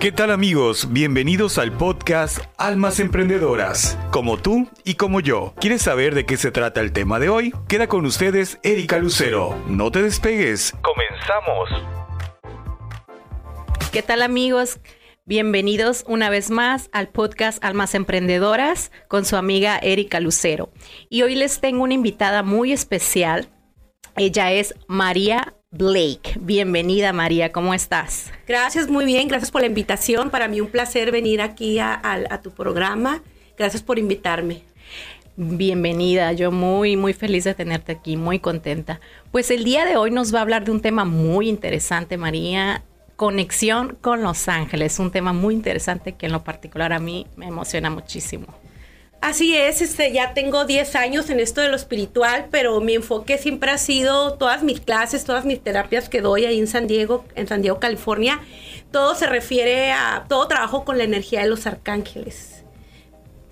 ¿Qué tal amigos? Bienvenidos al podcast Almas Emprendedoras, como tú y como yo. ¿Quieres saber de qué se trata el tema de hoy? Queda con ustedes Erika Lucero. No te despegues. Comenzamos. ¿Qué tal amigos? Bienvenidos una vez más al podcast Almas Emprendedoras con su amiga Erika Lucero. Y hoy les tengo una invitada muy especial. Ella es María Blake. Bienvenida María, ¿cómo estás? Gracias, muy bien, gracias por la invitación. Para mí un placer venir aquí a, a tu programa. Gracias por invitarme. Bienvenida, yo muy, muy feliz de tenerte aquí, muy contenta. Pues el día de hoy nos va a hablar de un tema muy interesante, María, conexión con Los Ángeles, un tema muy interesante que en lo particular a mí me emociona muchísimo. Así es, este, ya tengo 10 años en esto de lo espiritual, pero mi enfoque siempre ha sido todas mis clases, todas mis terapias que doy ahí en San Diego, en San Diego, California, todo se refiere a, todo trabajo con la energía de los arcángeles.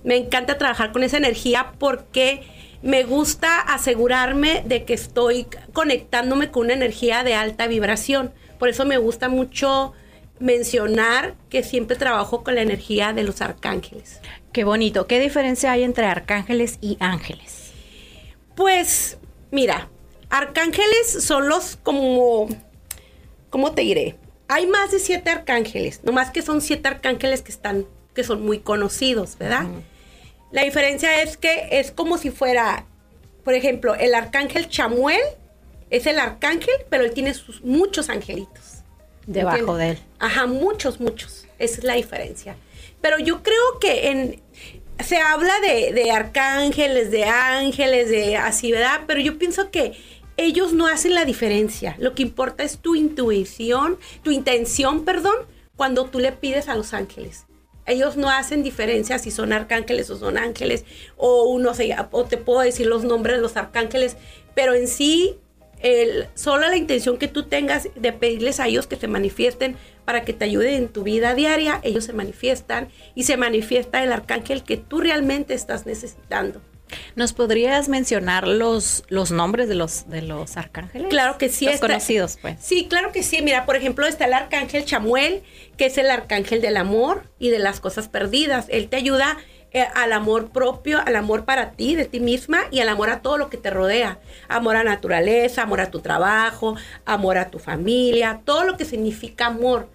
Me encanta trabajar con esa energía porque me gusta asegurarme de que estoy conectándome con una energía de alta vibración. Por eso me gusta mucho mencionar que siempre trabajo con la energía de los arcángeles. Qué bonito. ¿Qué diferencia hay entre arcángeles y ángeles? Pues, mira, arcángeles son los como, ¿cómo te diré? Hay más de siete arcángeles, nomás que son siete arcángeles que están, que son muy conocidos, ¿verdad? La diferencia es que es como si fuera, por ejemplo, el arcángel Chamuel es el arcángel, pero él tiene sus muchos angelitos. Debajo de él. Ajá, muchos, muchos. Esa es la diferencia. Pero yo creo que en, se habla de, arcángeles, de ángeles, de así, ¿verdad? Pero yo pienso que ellos no hacen la diferencia. Lo que importa es tu intuición, tu intención, perdón, cuando tú le pides a los ángeles. Ellos no hacen diferencia si son arcángeles o son ángeles, o uno se, o te puedo decir los nombres de los arcángeles, pero en sí el, solo la intención que tú tengas de pedirles a ellos que te manifiesten para que te ayuden en tu vida diaria, ellos se manifiestan y se manifiesta el arcángel que tú realmente estás necesitando. ¿Nos podrías mencionar los, los nombres de los, de los arcángeles? Claro que sí. Los conocidos, pues. Sí, claro que sí. Mira, por ejemplo, está el arcángel Chamuel, que es el arcángel del amor y de las cosas perdidas. Él te ayuda eh, al amor propio, al amor para ti, de ti misma y al amor a todo lo que te rodea. Amor a naturaleza, amor a tu trabajo, amor a tu familia, todo lo que significa amor.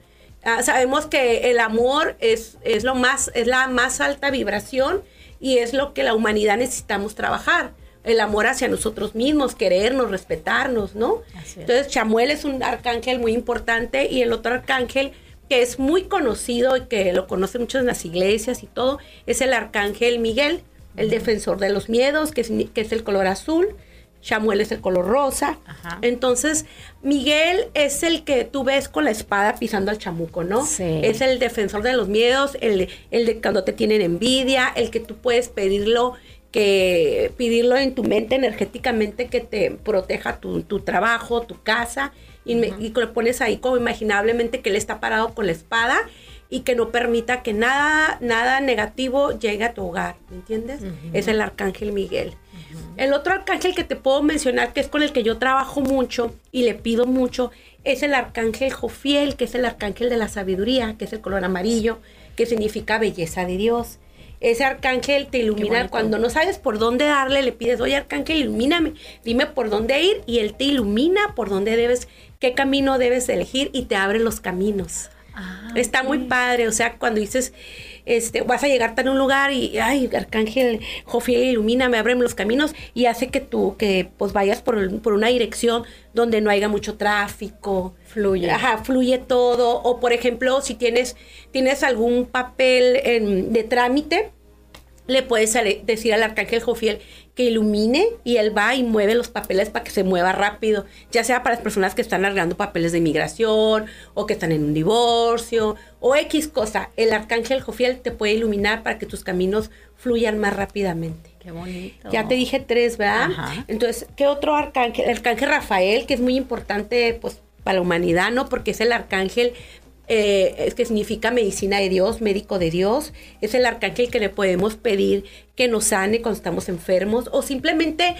Ah, sabemos que el amor es, es, lo más, es la más alta vibración y es lo que la humanidad necesitamos trabajar. El amor hacia nosotros mismos, querernos, respetarnos, ¿no? Entonces, Chamuel es un arcángel muy importante y el otro arcángel que es muy conocido y que lo conocen muchos en las iglesias y todo, es el arcángel Miguel, el defensor de los miedos, que es, que es el color azul. Samuel es el color rosa. Entonces, Miguel es el que tú ves con la espada pisando al chamuco, ¿no? Sí. Es el defensor de los miedos, el, el de cuando te tienen envidia, el que tú puedes pedirlo que pedirlo en tu mente energéticamente que te proteja tu, tu trabajo, tu casa y, me, lo pones ahí como imaginablemente que él está parado con la espada y que no permita que nada, nada negativo llegue a tu hogar, ¿me entiendes? Es el arcángel Miguel. El otro arcángel que te puedo mencionar, que es con el que yo trabajo mucho y le pido mucho, es el arcángel Jofiel, que es el arcángel de la sabiduría, que es el color amarillo, que significa belleza de Dios ese arcángel te ilumina cuando no sabes por dónde darle, le pides, oye arcángel, ilumíname, dime por dónde ir y él te ilumina por dónde debes, qué camino debes elegir y te abre los caminos. Ah, Está muy padre, o sea, cuando dices, este, vas a llegar a un lugar y, ay, Arcángel Jofiel, ilumíname, ábreme los caminos y hace que tú, que pues vayas por, por, una dirección donde no haya mucho tráfico. Fluye. Ajá, fluye todo. O por ejemplo, si tienes, tienes algún papel de trámite, le puedes decir al arcángel Jofiel que ilumine y él va y mueve los papeles para que se mueva rápido, ya sea para las personas que están largando papeles de inmigración o que están en un divorcio o X cosa. El arcángel Jofiel te puede iluminar para que tus caminos fluyan más rápidamente. Qué bonito. Ya te dije tres, ¿verdad? Entonces, ¿qué otro arcángel? El arcángel Rafael, que es muy importante pues para la humanidad, ¿no? Porque es el arcángel eh, es que significa medicina de Dios, médico de Dios. Es el arcángel que le podemos pedir que nos sane cuando estamos enfermos o simplemente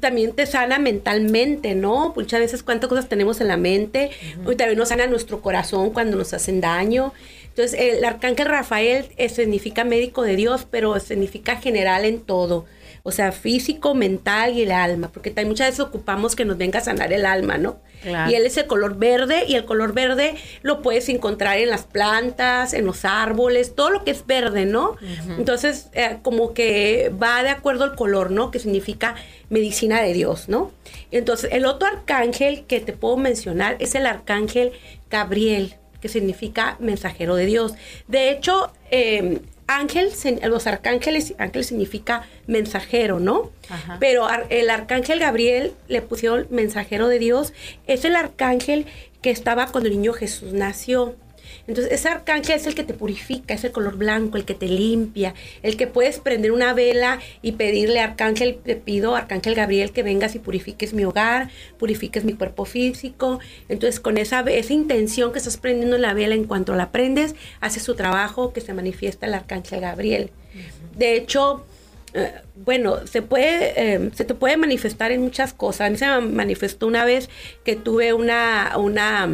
también te sana mentalmente, ¿no? Muchas veces cuántas cosas tenemos en la mente, y también nos sana nuestro corazón cuando nos hacen daño. Entonces, el arcángel Rafael eh, significa médico de Dios, pero significa general en todo o sea, físico, mental y el alma, porque también muchas veces ocupamos que nos venga a sanar el alma, ¿no? Y él es el color verde y el color verde lo puedes encontrar en las plantas, en los árboles, todo lo que es verde, ¿no? Entonces, eh, como que va de acuerdo al color, ¿no? Que significa medicina de Dios, ¿no? Entonces, el otro arcángel que te puedo mencionar es el arcángel Gabriel, que significa mensajero de Dios. De hecho, eh, ángel, los arcángeles, ángel significa mensajero, ¿no? Pero el arcángel Gabriel le pusieron mensajero de Dios, es el arcángel que estaba cuando el niño Jesús nació. Entonces, ese arcángel es el que te purifica, es el color blanco, el que te limpia, el que puedes prender una vela y pedirle, arcángel, te pido, arcángel Gabriel, que vengas y purifiques mi hogar, purifiques mi cuerpo físico. Entonces, con esa, esa intención que estás prendiendo la vela, en cuanto la prendes, hace su trabajo que se manifiesta el arcángel Gabriel. De hecho, eh, bueno, se puede, eh, se te puede manifestar en muchas cosas. A mí se me manifestó una vez que tuve una, una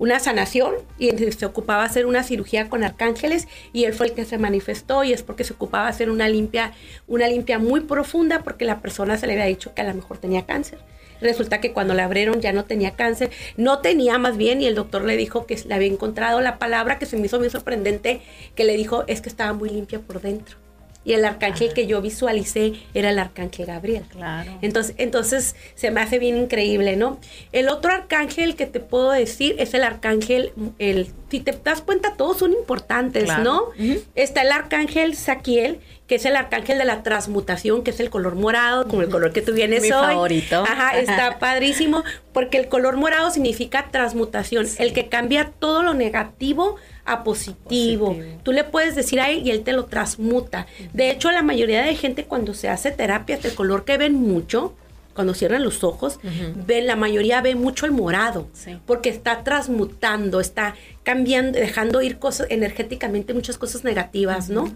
una sanación y se ocupaba hacer una cirugía con arcángeles y él fue el que se manifestó y es porque se ocupaba hacer una limpia, una limpia muy profunda porque la persona se le había dicho que a lo mejor tenía cáncer. Resulta que cuando la abrieron ya no tenía cáncer, no tenía más bien y el doctor le dijo que le había encontrado la palabra que se me hizo muy sorprendente, que le dijo es que estaba muy limpia por dentro y el arcángel que yo visualicé era el arcángel Gabriel. Claro. Entonces, entonces se me hace bien increíble, ¿no? El otro arcángel que te puedo decir es el arcángel, el, si te das cuenta, todos son importantes, ¿no? Está el arcángel Saquiel, que es el arcángel de la transmutación, que es el color morado, como el color que tú vienes Mi hoy. favorito. Ajá, está padrísimo, porque el color morado significa transmutación, el que cambia todo lo negativo a positivo. Tú le puedes decir a él y él te lo transmuta. De hecho, la mayoría de gente cuando se hace terapia, el color que ven mucho, cuando cierran los ojos, ven, la mayoría ve mucho el morado, porque está transmutando, está cambiando, dejando ir cosas energéticamente, muchas cosas negativas, ¿no?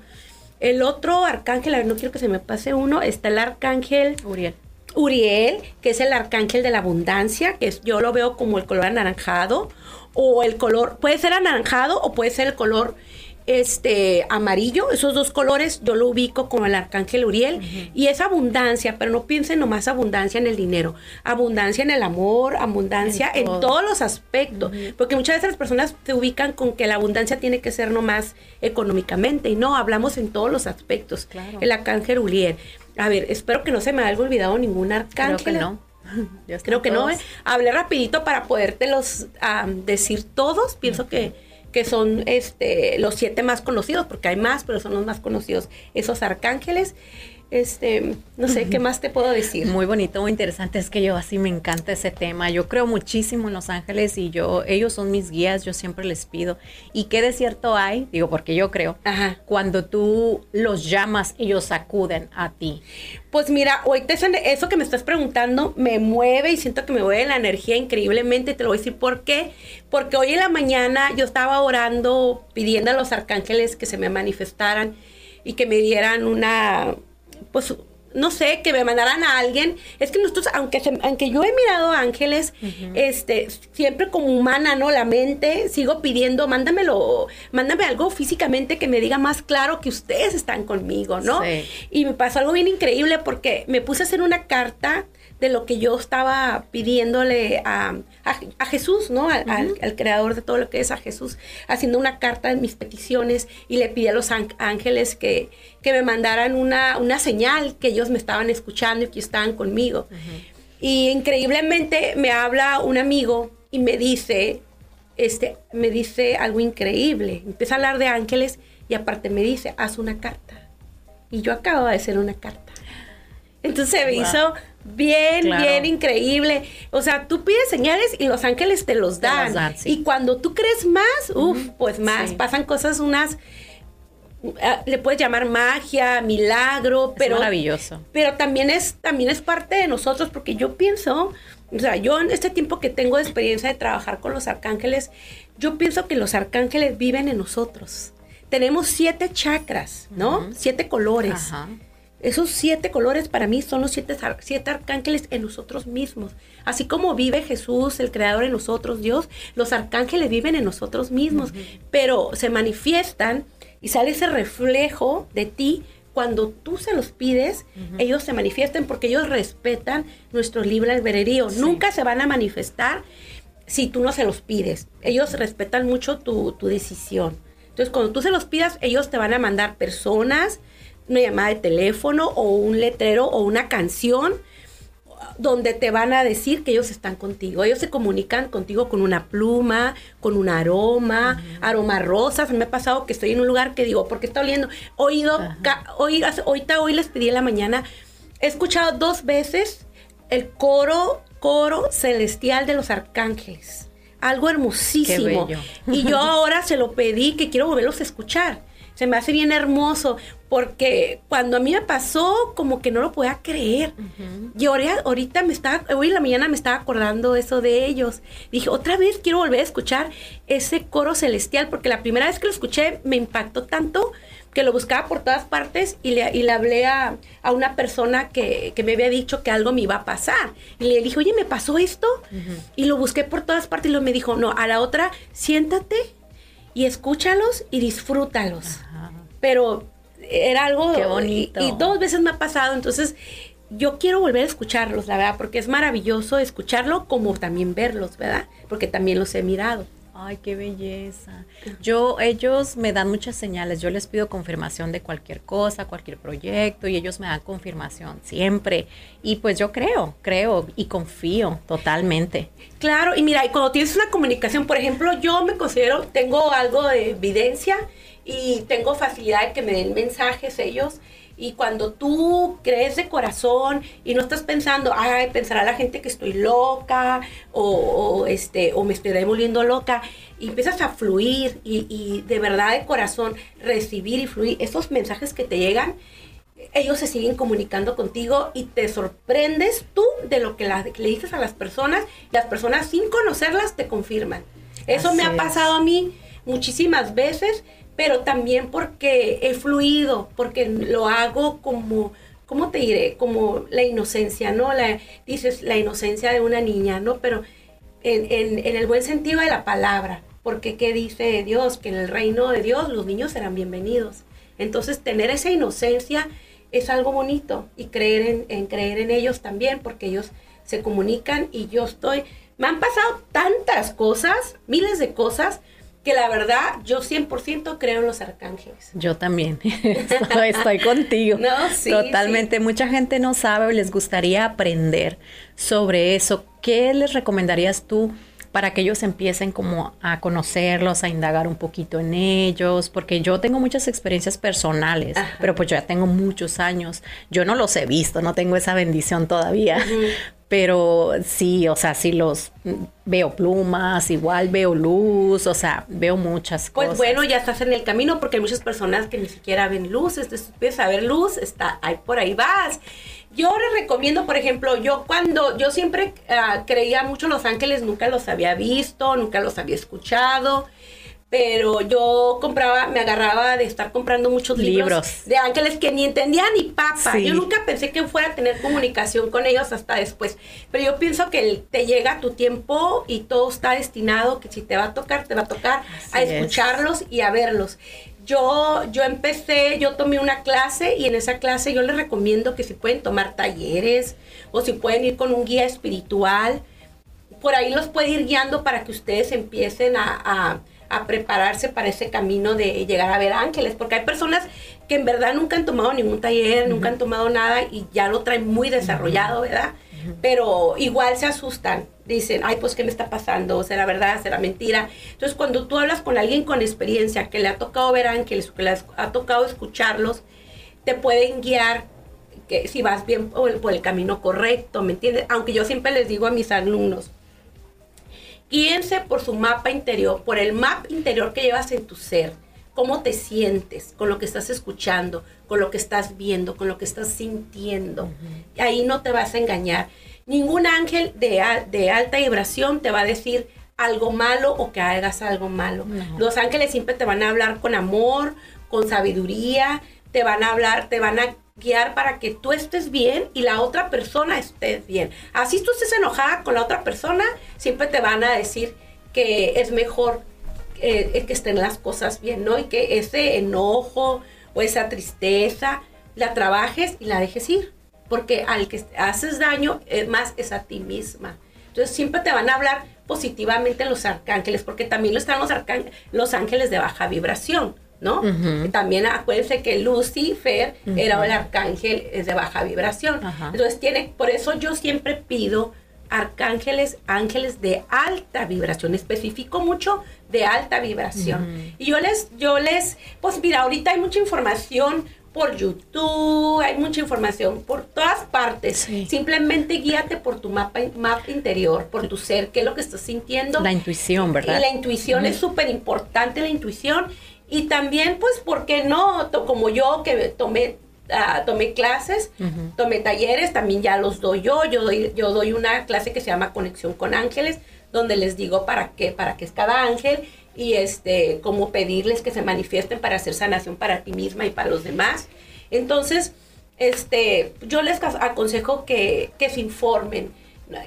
El otro arcángel, a ver, no quiero que se me pase uno, está el arcángel Uriel. Uriel, que es el arcángel de la abundancia, que es, yo lo veo como el color anaranjado, o el color, puede ser anaranjado o puede ser el color este amarillo, esos dos colores yo lo ubico como el arcángel Uriel y es abundancia, pero no piensen nomás abundancia en el dinero, abundancia en el amor, abundancia en, todos los aspectos, porque muchas veces las personas se ubican con que la abundancia tiene que ser nomás económicamente y no, hablamos en todos los aspectos. El arcángel Uriel. A ver, espero que no se me haya olvidado ningún arcángel. Creo que no. Creo que no. ¿eh? Hablé rapidito para podértelos decir todos. Pienso que, que son este, los siete más conocidos, porque hay más, pero son los más conocidos, esos arcángeles. Este, no sé, ¿qué más te puedo decir? Muy bonito, muy interesante. Es que yo así me encanta ese tema. Yo creo muchísimo en los ángeles y yo, ellos son mis guías, yo siempre les pido. ¿Y qué desierto hay? Digo, porque yo creo, Ajá. cuando tú los llamas, ellos acuden a ti. Pues mira, ahorita eso que me estás preguntando me mueve y siento que me mueve la energía increíblemente. Te lo voy a decir por qué. Porque hoy en la mañana yo estaba orando, pidiendo a los arcángeles que se me manifestaran y que me dieran una pues no sé, que me mandaran a alguien. Es que nosotros, aunque, aunque yo he mirado ángeles, este, siempre como humana, ¿no? La mente, sigo pidiendo, mándamelo, mándame algo físicamente que me diga más claro que ustedes están conmigo, ¿no? Y me pasó algo bien increíble porque me puse a hacer una carta de lo que yo estaba pidiéndole a, a, Jesús, ¿no? Al, al, creador de todo lo que es a Jesús, haciendo una carta de mis peticiones y le pidí a los ángeles que, que me mandaran una, una, señal que ellos me estaban escuchando y que estaban conmigo. Y increíblemente me habla un amigo y me dice, este, me dice algo increíble. Empieza a hablar de ángeles y aparte me dice, haz una carta. Y yo acababa de hacer una carta. Entonces se me hizo bien, bien increíble. O sea, tú pides señales y los ángeles te los dan. Y cuando tú crees más, uff, pues más. Pasan cosas unas ah, le puedes llamar magia, milagro, pero maravilloso. Pero también es también es parte de nosotros porque yo pienso O sea, yo en este tiempo que tengo de experiencia de trabajar con los arcángeles, yo pienso que los arcángeles viven en nosotros. Tenemos siete chakras, ¿no? Siete colores. Ajá. Esos siete colores para mí son los siete, siete arcángeles en nosotros mismos. Así como vive Jesús, el Creador en nosotros, Dios, los arcángeles viven en nosotros mismos, pero se manifiestan y sale ese reflejo de ti cuando tú se los pides, ellos se manifiestan porque ellos respetan nuestro libre albedrío. Nunca se van a manifestar si tú no se los pides. Ellos respetan mucho tu, tu decisión. Entonces, cuando tú se los pidas, ellos te van a mandar personas, una llamada de teléfono o un letrero o una canción donde te van a decir que ellos están contigo. Ellos se comunican contigo con una pluma, con un aroma, aroma rosas. Me ha pasado que estoy en un lugar que digo, porque está oliendo? Oído, hoy, ahorita hoy les pedí en la mañana, he escuchado dos veces el coro, coro celestial de los arcángeles. Algo hermosísimo. Y yo ahora se lo pedí que quiero volverlos a escuchar se me hace bien hermoso porque cuando a mí me pasó como que no lo podía creer. Y ahorita me estaba, hoy en la mañana me estaba acordando eso de ellos. Dije, otra vez quiero volver a escuchar ese coro celestial porque la primera vez que lo escuché me impactó tanto que lo buscaba por todas partes y le, y le hablé a, una persona que, me había dicho que algo me iba a pasar. Y le dije, oye, ¿me pasó esto? Y lo busqué por todas partes y lo me dijo, no, a la otra, siéntate y escúchalos y disfrútalos. Pero era algo... Qué bonito. Y, dos veces me ha pasado, entonces yo quiero volver a escucharlos, la verdad, porque es maravilloso escucharlo como también verlos, ¿verdad? Porque también los he mirado. Ay, qué belleza. Yo, ellos me dan muchas señales. Yo les pido confirmación de cualquier cosa, cualquier proyecto, y ellos me dan confirmación siempre. Y pues yo creo, creo y confío totalmente. Claro, y mira, y cuando tienes una comunicación, por ejemplo, yo me considero, tengo algo de evidencia y tengo facilidad de que me den mensajes ellos. Y cuando tú crees de corazón y no estás pensando, ay, pensará la gente que estoy loca o, este, o me estoy volviendo loca, y empiezas a fluir y, de verdad de corazón recibir y fluir esos mensajes que te llegan, ellos se siguen comunicando contigo y te sorprendes tú de lo que, le dices a las personas. Las personas sin conocerlas te confirman. Eso me ha pasado a mí muchísimas veces pero también porque he fluido, porque lo hago como, ¿cómo te diré? Como la inocencia, ¿no? La, dices la inocencia de una niña, ¿no? Pero en, en, el buen sentido de la palabra, porque ¿qué dice Dios? Que en el reino de Dios los niños serán bienvenidos. Entonces, tener esa inocencia es algo bonito y creer en, en creer en ellos también, porque ellos se comunican y yo estoy... Me han pasado tantas cosas, miles de cosas, que la verdad yo 100% creo en los arcángeles. Yo también, estoy, contigo. No, sí, Totalmente, mucha gente no sabe o les gustaría aprender sobre eso. ¿Qué les recomendarías tú para que ellos empiecen como a conocerlos, a indagar un poquito en ellos? Porque yo tengo muchas experiencias personales, pero pues yo ya tengo muchos años. Yo no los he visto, no tengo esa bendición todavía, pero sí, o sea, sí los veo plumas, igual veo luz, o sea, veo muchas pues cosas. Pues bueno, ya estás en el camino porque hay muchas personas que ni siquiera ven luz, entonces empiezas a ver luz, está ahí por ahí vas. Yo les recomiendo, por ejemplo, yo cuando yo siempre ah, creía mucho en los ángeles, nunca los había visto, nunca los había escuchado pero yo compraba, me agarraba de estar comprando muchos libros, de ángeles que ni entendía ni papa. Yo nunca pensé que fuera a tener comunicación con ellos hasta después. Pero yo pienso que te llega tu tiempo y todo está destinado, que si te va a tocar, te va a tocar a escucharlos y a verlos. Yo, yo empecé, yo tomé una clase y en esa clase yo les recomiendo que si pueden tomar talleres o si pueden ir con un guía espiritual, por ahí los puede ir guiando para que ustedes empiecen a a prepararse para ese camino de llegar a ver ángeles, porque hay personas que en verdad nunca han tomado ningún taller, nunca han tomado nada y ya lo traen muy desarrollado, ¿verdad? Pero igual se asustan, dicen, ay, pues, ¿qué me está pasando? ¿Será verdad? ¿Será mentira? Entonces, cuando tú hablas con alguien con experiencia, que le ha tocado ver ángeles, que le ha tocado escucharlos, te pueden guiar que si vas bien por por el camino correcto, ¿me entiendes? Aunque yo siempre les digo a mis alumnos, guíense por su mapa interior, por el mapa interior que llevas en tu ser. Cómo te sientes con lo que estás escuchando, con lo que estás viendo, con lo que estás sintiendo. Ahí no te vas a engañar. Ningún ángel de, de alta vibración te va a decir algo malo o que hagas algo malo. Los ángeles siempre te van a hablar con amor, con sabiduría, te van a hablar, te van a guiar para que tú estés bien y la otra persona esté bien. Así tú estés enojada con la otra persona, siempre te van a decir que es mejor eh, que estén las cosas bien, ¿no? Y que ese enojo o esa tristeza la trabajes y la dejes ir. Porque al que haces daño, más es a ti misma. Entonces siempre te van a hablar positivamente los arcángeles, porque también están los, los ángeles de baja vibración. ¿No? También acuérdense que Lucifer era el arcángel de baja vibración. Entonces tiene, por eso yo siempre pido arcángeles, ángeles de alta vibración, especifico mucho de alta vibración. Y yo les, yo les, pues mira, ahorita hay mucha información por YouTube, hay mucha información por todas partes. Simplemente guíate por tu mapa, mapa interior, por tu ser, qué es lo que estás sintiendo. La intuición, ¿verdad? Y la intuición es súper importante, la intuición. Y también, pues, ¿por qué no? Como yo que tomé Ah, tomé clases, tomé talleres, también ya los doy yo. Yo doy, yo doy una clase que se llama Conexión con Ángeles, donde les digo para qué, para qué es cada ángel y este, cómo pedirles que se manifiesten para hacer sanación para ti misma y para los demás. Entonces, este, yo les aconsejo que, que se informen.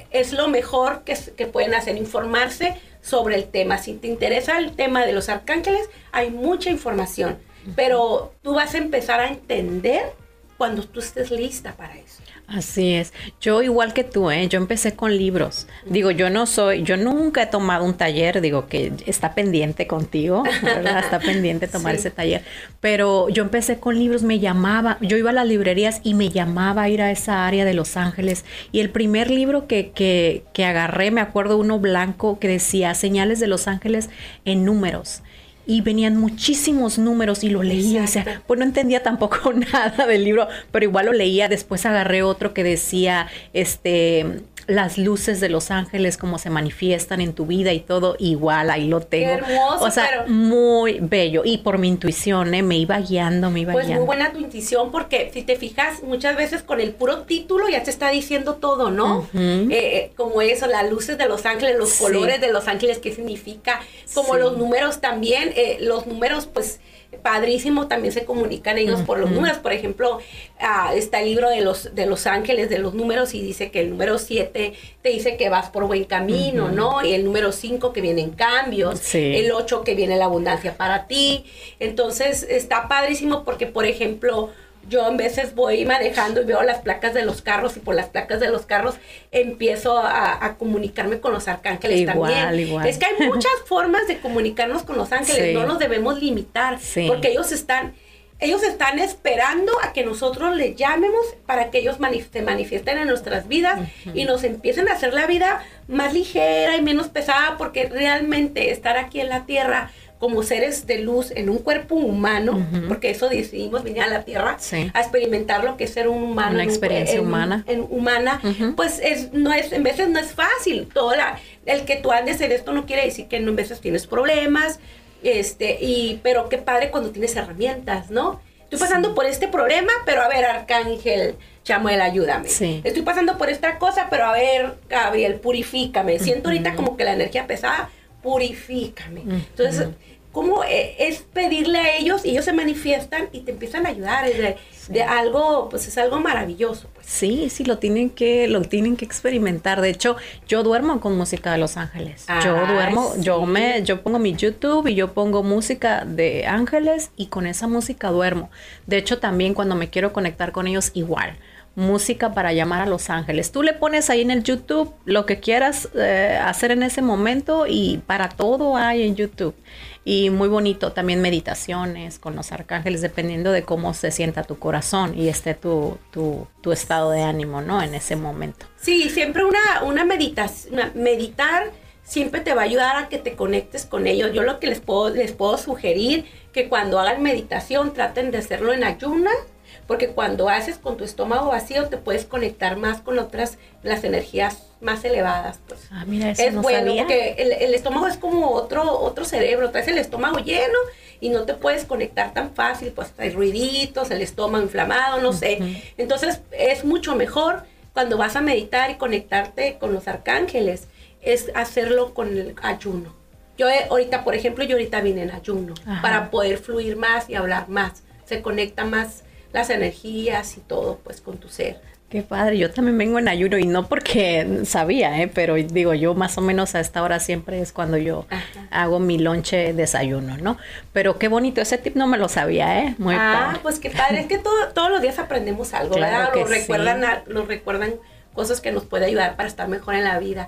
Es lo mejor que, que pueden hacer, informarse sobre el tema. Si te interesa el tema de los arcángeles, hay mucha información pero tú vas a empezar a entender cuando tú estés lista para eso. Así es. Yo igual que tú, ¿eh? yo empecé con libros. Digo, yo no soy, yo nunca he tomado un taller, digo que está pendiente contigo, ¿verdad? Está pendiente tomar ese taller. Pero yo empecé con libros, me llamaba, yo iba a las librerías y me llamaba a ir a esa área de Los Ángeles. Y el primer libro que, que, que agarré, me acuerdo uno blanco que decía Señales de Los Ángeles en números y venían muchísimos números y lo leía. O sea, pues no entendía tampoco nada del libro, pero igual lo leía. Después agarré otro que decía, este, las luces de los ángeles, cómo se manifiestan en tu vida y todo, igual ahí lo tengo. hermoso, o sea, muy bello. Y por mi intuición, ¿eh? me iba guiando, me iba pues guiando. Pues muy buena tu intuición, porque si te fijas, muchas veces con el puro título ya te está diciendo todo, ¿no? Eh, eh, como eso, las luces de los ángeles, los colores de los ángeles, qué significa, como los números también, eh, los números, pues padrísimo, también se comunican ellos por los números. Por ejemplo, ah, está el libro de los, de los ángeles de los números y dice que el número 7 te dice que vas por buen camino, ¿no? Y el número 5 que vienen cambios, el 8 que viene la abundancia para ti. Entonces está padrísimo porque, por ejemplo, yo a veces voy manejando y veo las placas de los carros y por las placas de los carros empiezo a, comunicarme con los arcángeles también. Igual. Es que hay muchas formas de comunicarnos con los ángeles, no nos debemos limitar, porque ellos están, ellos están esperando a que nosotros les llamemos para que ellos se manifiesten en nuestras vidas y nos empiecen a hacer la vida más ligera y menos pesada, porque realmente estar aquí en la tierra como seres de luz en un cuerpo humano, porque eso decidimos venir a la Tierra a experimentar lo que es ser un humano. Una experiencia humana. En, humana, pues es, no es, en veces no es fácil. Toda el que tú andes en esto no quiere decir que en veces tienes problemas, este, y, pero qué padre cuando tienes herramientas, ¿no? Estoy pasando por este problema, pero a ver, Arcángel Chamuel, ayúdame. Estoy pasando por esta cosa, pero a ver, Gabriel, purifícame. Siento ahorita como que la energía pesada, purifícame. Entonces, ¿cómo e, es pedirle a ellos y ellos se manifiestan y te empiezan a ayudar? de, algo, pues es algo maravilloso. Pues. Sí, sí, lo tienen que, lo tienen que experimentar. De hecho, yo duermo con música de Los Ángeles. yo duermo, yo me, yo pongo mi YouTube y yo pongo música de ángeles y con esa música duermo. De hecho, también cuando me quiero conectar con ellos, igual música para llamar a los ángeles. Tú le pones ahí en el YouTube lo que quieras eh, hacer en ese momento y para todo hay en YouTube. Y muy bonito también meditaciones con los arcángeles, dependiendo de cómo se sienta tu corazón y esté tu, tu, tu estado de ánimo, ¿no? En ese momento. Sí, siempre una, una meditación, meditar siempre te va a ayudar a que te conectes con ellos. Yo lo que les puedo, les puedo sugerir que cuando hagan meditación traten de hacerlo en ayunas porque cuando haces con tu estómago vacío te puedes conectar más con otras, las energías más elevadas. Pues. Ah, mira, eso es no bueno sabía. porque el, estómago es como otro, otro cerebro, traes el estómago lleno y no te puedes conectar tan fácil, pues hay ruiditos, el estómago inflamado, no sé. Entonces es mucho mejor cuando vas a meditar y conectarte con los arcángeles, es hacerlo con el ayuno. Yo eh, ahorita, por ejemplo, yo ahorita vine en ayuno para poder fluir más y hablar más. Se conecta más las energías y todo, pues, con tu ser. Qué padre, yo también vengo en ayuno y no porque sabía, ¿eh? pero digo, yo más o menos a esta hora siempre es cuando yo hago mi lonche desayuno, ¿no? Pero qué bonito, ese tip no me lo sabía, ¿eh? Muy ah, pues qué padre, es que todos los días aprendemos algo, ¿verdad? Nos recuerdan, nos recuerdan cosas que nos puede ayudar para estar mejor en la vida.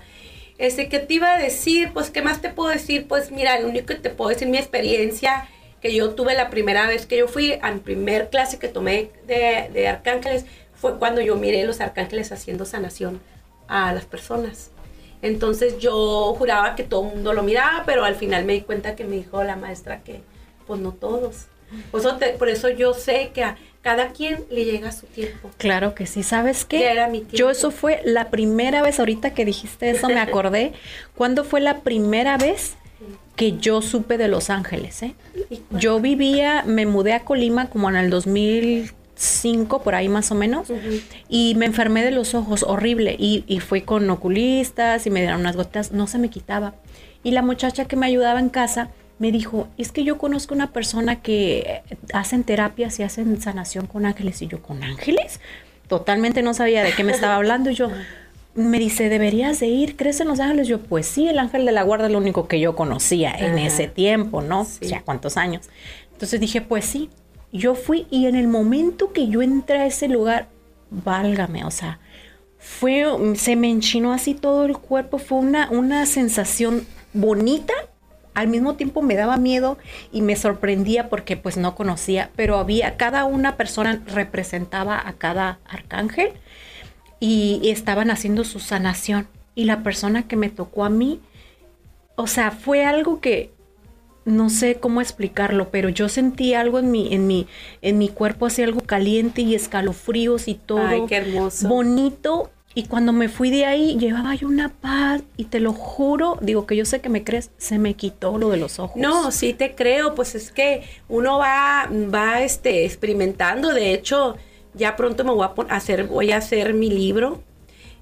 Este, ¿qué te iba a decir? Pues, ¿qué más te puedo decir? Pues, mira, lo único que te puedo decir, mi experiencia que yo tuve la primera vez que yo fui a mi primer clase que tomé de, de Arcángeles, fue cuando yo miré los arcángeles haciendo sanación a las personas. Entonces yo juraba que todo el mundo lo miraba, pero al final me di cuenta que me dijo la maestra que pues no todos. Por eso, por eso yo sé que a cada quien le llega su tiempo. Claro que sí, ¿sabes qué? era mi Yo eso fue la primera vez, ahorita que dijiste eso me acordé, ¿cuándo fue la primera vez que yo supe de Los Ángeles? Eh? Yo vivía, me mudé a Colima como en el 2000 cinco por ahí más o menos y me enfermé de los ojos horrible y, y fui con oculistas y me dieron unas gotas, no se me quitaba. Y la muchacha que me ayudaba en casa me dijo, es que yo conozco una persona que hacen terapias y hacen sanación con ángeles y yo con ángeles. Totalmente no sabía de qué me estaba hablando y yo me dice, deberías de ir, ¿crees en los ángeles? Yo, pues sí, el ángel de la guarda es lo único que yo conocía en ese tiempo, ¿no? Ya cuántos años. Entonces dije, pues sí, yo fui y en el momento que yo entré a ese lugar, válgame, o sea, fue, se me enchinó así todo el cuerpo, fue una, una sensación bonita, al mismo tiempo me daba miedo y me sorprendía porque pues no conocía, pero había, cada una persona representaba a cada arcángel y estaban haciendo su sanación. Y la persona que me tocó a mí, o sea, fue algo que no sé cómo explicarlo, pero yo sentí algo en mi, en mi, en mi cuerpo, así algo caliente y escalofríos y todo. Ay, qué hermoso. Bonito. Y cuando me fui de ahí, llevaba yo una paz y te lo juro, digo que yo sé que me crees, se me quitó lo de los ojos. No, sí te creo, pues es que uno va, va este, experimentando. De hecho, ya pronto me voy a hacer, voy a hacer mi libro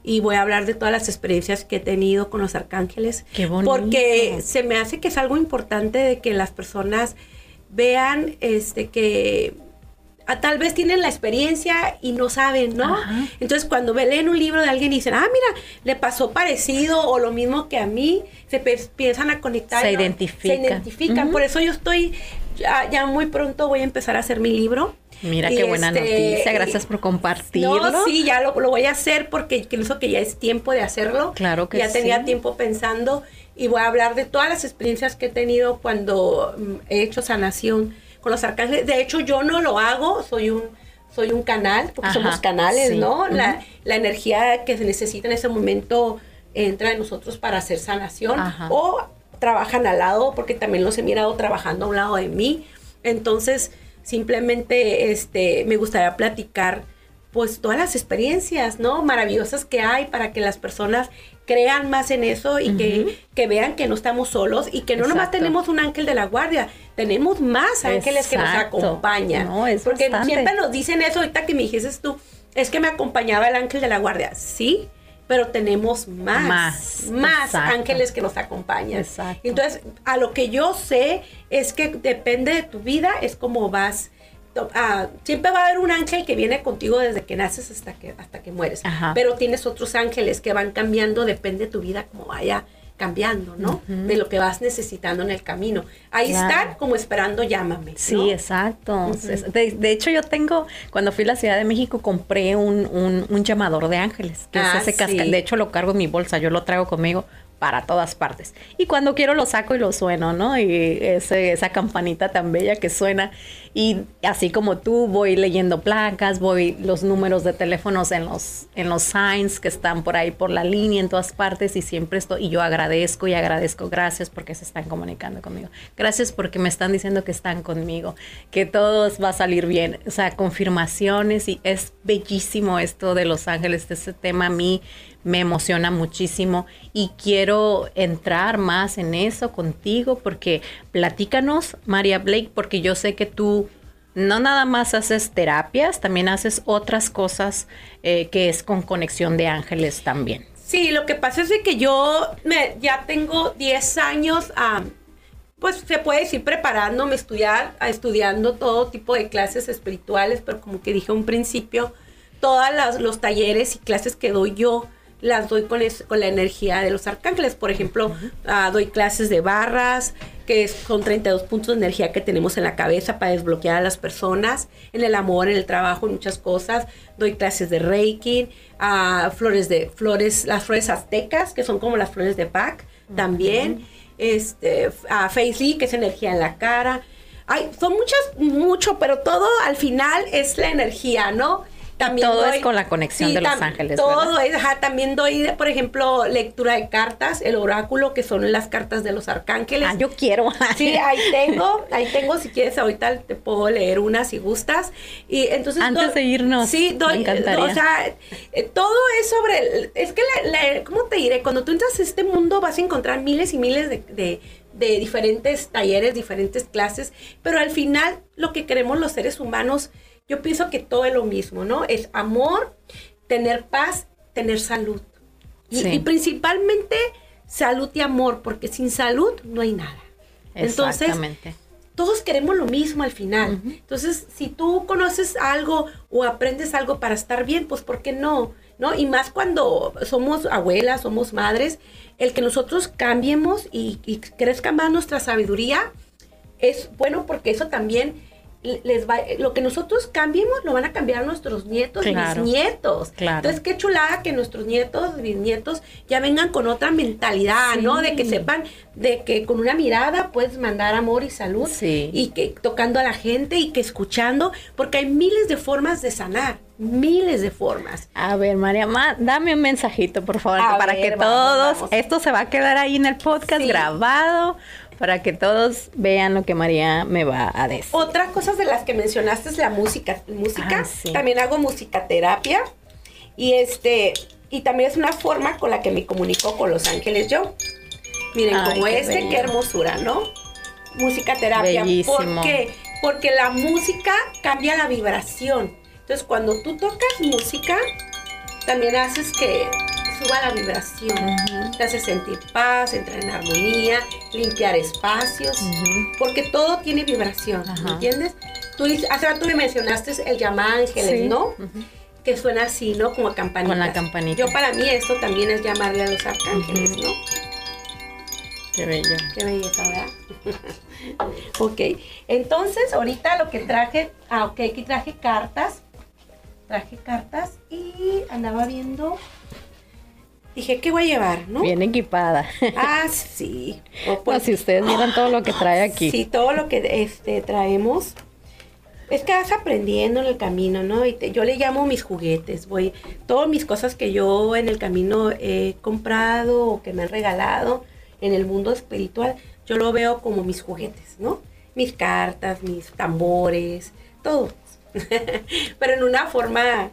y voy a hablar de todas las experiencias que he tenido con los arcángeles. Qué bonito. Porque se me hace que es algo importante de que las personas vean este que a, tal vez tienen la experiencia y no saben, ¿no? Entonces cuando leen un libro de alguien y dicen, ah, mira, le pasó parecido o lo mismo que a mí, se empiezan a conectar. Se identifican. Se identifican. Por eso yo estoy, ya, ya muy pronto voy a empezar a hacer mi libro Mira qué buena este, noticia, gracias por compartirlo. No, sí, ya lo, voy a hacer porque incluso que ya es tiempo de hacerlo. Claro que ya sí. Ya tenía tiempo pensando y voy a hablar de todas las experiencias que he tenido cuando mm, he hecho sanación con los arcángeles. De hecho, yo no lo hago, soy un soy un canal, porque somos canales, ¿no? la, la, energía que se necesita en ese momento entra en nosotros para hacer sanación o trabajan al lado, porque también los he mirado trabajando a un lado de mí. Entonces, Simplemente este, me gustaría platicar pues todas las experiencias, ¿no? Maravillosas que hay para que las personas crean más en eso y que, vean que no estamos solos y que no nomás tenemos un ángel de la guardia, tenemos más ángeles que nos acompañan. Porque siempre nos dicen eso, ahorita que me dijiste tú, es que me acompañaba el ángel de la guardia. Sí, pero tenemos más, más, ángeles que nos acompañan. Exacto. Entonces, a lo que yo sé es que depende de tu vida, es como vas. Ah, siempre va a haber un ángel que viene contigo desde que naces hasta que, hasta que mueres. Pero tienes otros ángeles que van cambiando, depende de tu vida, como vaya cambiando, ¿no? De lo que vas necesitando en el camino. Ahí está como esperando llámame. Sí, exacto. de, hecho, yo tengo, cuando fui a la Ciudad de México, compré un, un, llamador de ángeles, que es ah, ese cascabel. De hecho, lo cargo en mi bolsa, yo lo traigo conmigo para todas partes. Y cuando quiero lo saco y lo sueno, ¿no? Y esa campanita tan bella que suena. Y así como tú, voy leyendo placas, voy los números de teléfonos en los, en los signs que están por ahí por la línea en todas partes y siempre estoy, y yo agradezco y agradezco, gracias porque se están comunicando conmigo. Gracias porque me están diciendo que están conmigo, que todo va a salir bien. O sea, confirmaciones y es bellísimo esto de Los Ángeles, ese tema a mí me emociona muchísimo y quiero entrar más en eso contigo porque platícanos, María Blake, porque yo sé que tú no nada más haces terapias, también haces otras cosas eh, que es con conexión de ángeles también. Sí, lo que pasa es que yo me, ya tengo 10 años, pues se puede decir preparándome, estudiar, estudiando todo tipo de clases espirituales, pero como que dije un principio, todos los talleres y clases que doy yo las doy con, con la energía de los arcángeles. Por ejemplo, ah, doy clases de barras, que son 32 puntos de energía que tenemos en la cabeza para desbloquear a las personas, en el amor, en el trabajo, en muchas cosas. Doy clases de Reiki, a flores de flores, las flores aztecas, que son como las flores de Bach, también. Este, a Face que es energía en la cara. Hay, son muchas, mucho, pero todo al final es la energía, ¿no? También todo es con la conexión de los ángeles. Todo es, ajá, también doy, por ejemplo, lectura de cartas, el oráculo, que son las cartas de los arcángeles. Ah, yo quiero. Sí, ahí tengo, ahí tengo, si quieres, ahorita te puedo leer una si gustas. Y entonces. Antes de irnos. Sí, doy, o sea, eh, todo es sobre, es que, la, ¿cómo te diré? Cuando tú entras a este mundo vas a encontrar miles y miles de, de diferentes talleres, diferentes clases, pero al final lo que queremos los seres humanos yo pienso que todo es lo mismo, ¿no? Es amor, tener paz, tener salud. Y, principalmente salud y amor, porque sin salud no hay nada. Entonces, todos queremos lo mismo al final. Entonces, si tú conoces algo o aprendes algo para estar bien, pues ¿por qué no? ¿No? Y más cuando somos abuelas, somos madres, el que nosotros cambiemos y, y crezca más nuestra sabiduría es bueno porque eso también les va, lo que nosotros cambiemos lo van a cambiar nuestros nietos y bisnietos. Entonces, qué chulada que nuestros nietos, bisnietos ya vengan con otra mentalidad, ¿no? De que sepan de que con una mirada puedes mandar amor y salud y que tocando a la gente y que escuchando, porque hay miles de formas de sanar, miles de formas. A ver, María, dame un mensajito, por favor, para que todos, esto se va a quedar ahí en el podcast grabado para que todos vean lo que María me va a decir. Otras cosas de las que mencionaste es la música. Música. Ah, también hago musicaterapia. Y este, y también es una forma con la que me comunico con los ángeles yo. Miren, como este, qué hermosura, ¿no? Musicaterapia. ¿Por qué? Porque la música cambia la vibración. Entonces, cuando tú tocas música, también haces que suba la vibración, te hace sentir paz, entrar en armonía, limpiar espacios, porque todo tiene vibración, ¿me entiendes? Tú hace rato me mencionaste el llamar ángeles, ¿no? Que suena así, ¿no? Como campanita. Con la campanita. Yo para mí esto también es llamarle a los arcángeles, ¿no? Qué bello. Qué belleza, ¿verdad? ok, entonces ahorita lo que traje, ah, ok, aquí traje cartas, traje cartas y andaba viendo dije, ¿qué voy a llevar? ¿no? Bien equipada. Ah, sí. pues, si ustedes miran todo lo que trae aquí. Sí, todo lo que este, traemos. Es que vas aprendiendo en el camino, ¿no? Y yo le llamo mis juguetes, voy, todas mis cosas que yo en el camino he comprado o que me han regalado en el mundo espiritual, yo lo veo como mis juguetes, ¿no? Mis cartas, mis tambores, todo. Pero en una forma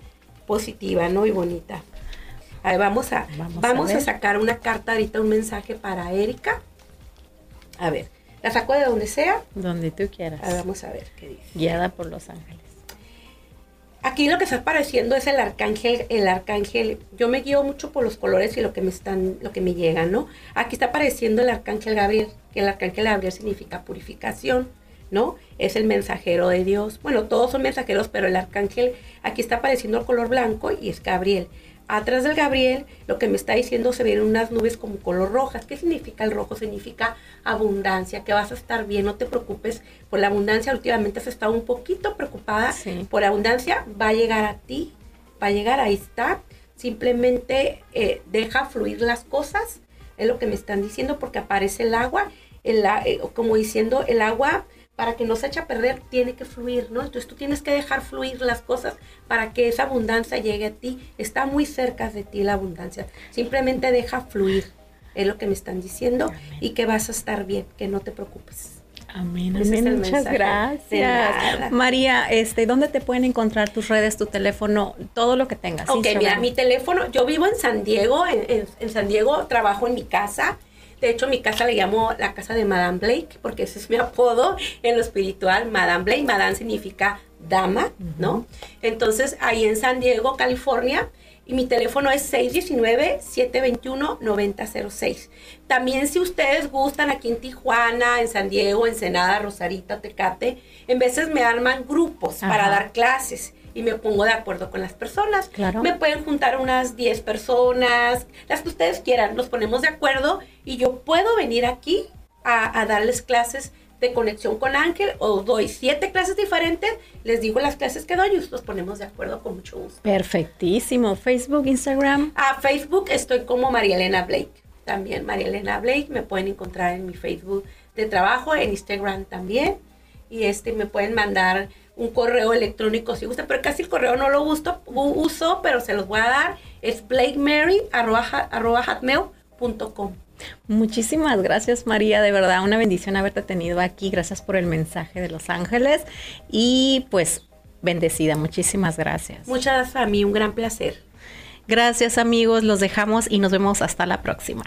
positiva, ¿no? Y bonita vamos a, vamos, a, sacar una carta ahorita, un mensaje para Erika. A ver, la saco de donde sea. Donde tú quieras. vamos a ver qué dice. Guiada por los ángeles. Aquí lo que está apareciendo es el arcángel, el arcángel. Yo me guío mucho por los colores y lo que me están, lo que me llega, ¿no? Aquí está apareciendo el arcángel Gabriel, que el arcángel Gabriel significa purificación, ¿no? Es el mensajero de Dios. Bueno, todos son mensajeros, pero el arcángel, aquí está apareciendo el color blanco y es Gabriel. Atrás del Gabriel, lo que me está diciendo, se ven unas nubes como color rojas. ¿Qué significa el rojo? Significa abundancia, que vas a estar bien, no te preocupes por la abundancia. Últimamente has estado un poquito preocupada por la abundancia, va a llegar a ti, va a llegar, ahí está. Simplemente eh, deja fluir las cosas, es lo que me están diciendo, porque aparece el agua, el, eh, como diciendo, el agua para que no se eche a perder, tiene que fluir, ¿no? Entonces tú tienes que dejar fluir las cosas para que esa abundancia llegue a ti. Está muy cerca de ti la abundancia. Simplemente deja fluir, es lo que me están diciendo, y que vas a estar bien, que no te preocupes. Amén, Muchas gracias. María, este, ¿dónde te pueden encontrar tus redes, tu teléfono, todo lo que tengas? Ok, mira, mi teléfono, yo vivo en San Diego, en San Diego trabajo en mi casa De hecho, mi casa le llamo la casa de Madame Blake, porque ese es mi apodo en lo espiritual, Madame Blake. Madame significa dama, ¿no? Entonces, ahí en San Diego, California, y mi teléfono es 619-721-9006. También si ustedes gustan aquí en Tijuana, en San Diego, Ensenada, Rosarita, Tecate, en veces me arman grupos para dar clases y me pongo de acuerdo con las personas. Claro. Me pueden juntar unas 10 personas, las que ustedes quieran, nos ponemos de acuerdo y yo puedo venir aquí a, a darles clases de conexión con Ángel o doy siete clases diferentes, les digo las clases que doy y nos ponemos de acuerdo con mucho gusto. Perfectísimo. Facebook, Instagram. A Facebook estoy como María Elena Blake. También María Elena Blake me pueden encontrar en mi Facebook de trabajo, en Instagram también. Y este me pueden mandar un correo electrónico si gusta, pero casi el correo no lo uso, uso pero se los voy a dar. Es blakemary.com. Muchísimas gracias María, de verdad una bendición haberte tenido aquí, gracias por el mensaje de Los Ángeles y pues bendecida, muchísimas gracias. Muchas gracias a mí, un gran placer. Gracias amigos, los dejamos y nos vemos hasta la próxima.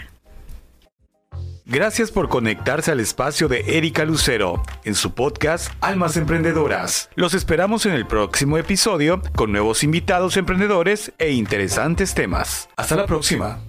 Gracias por conectarse al espacio de Erika Lucero en su podcast Almas Emprendedoras. Los esperamos en el próximo episodio con nuevos invitados emprendedores e interesantes temas. Hasta la próxima.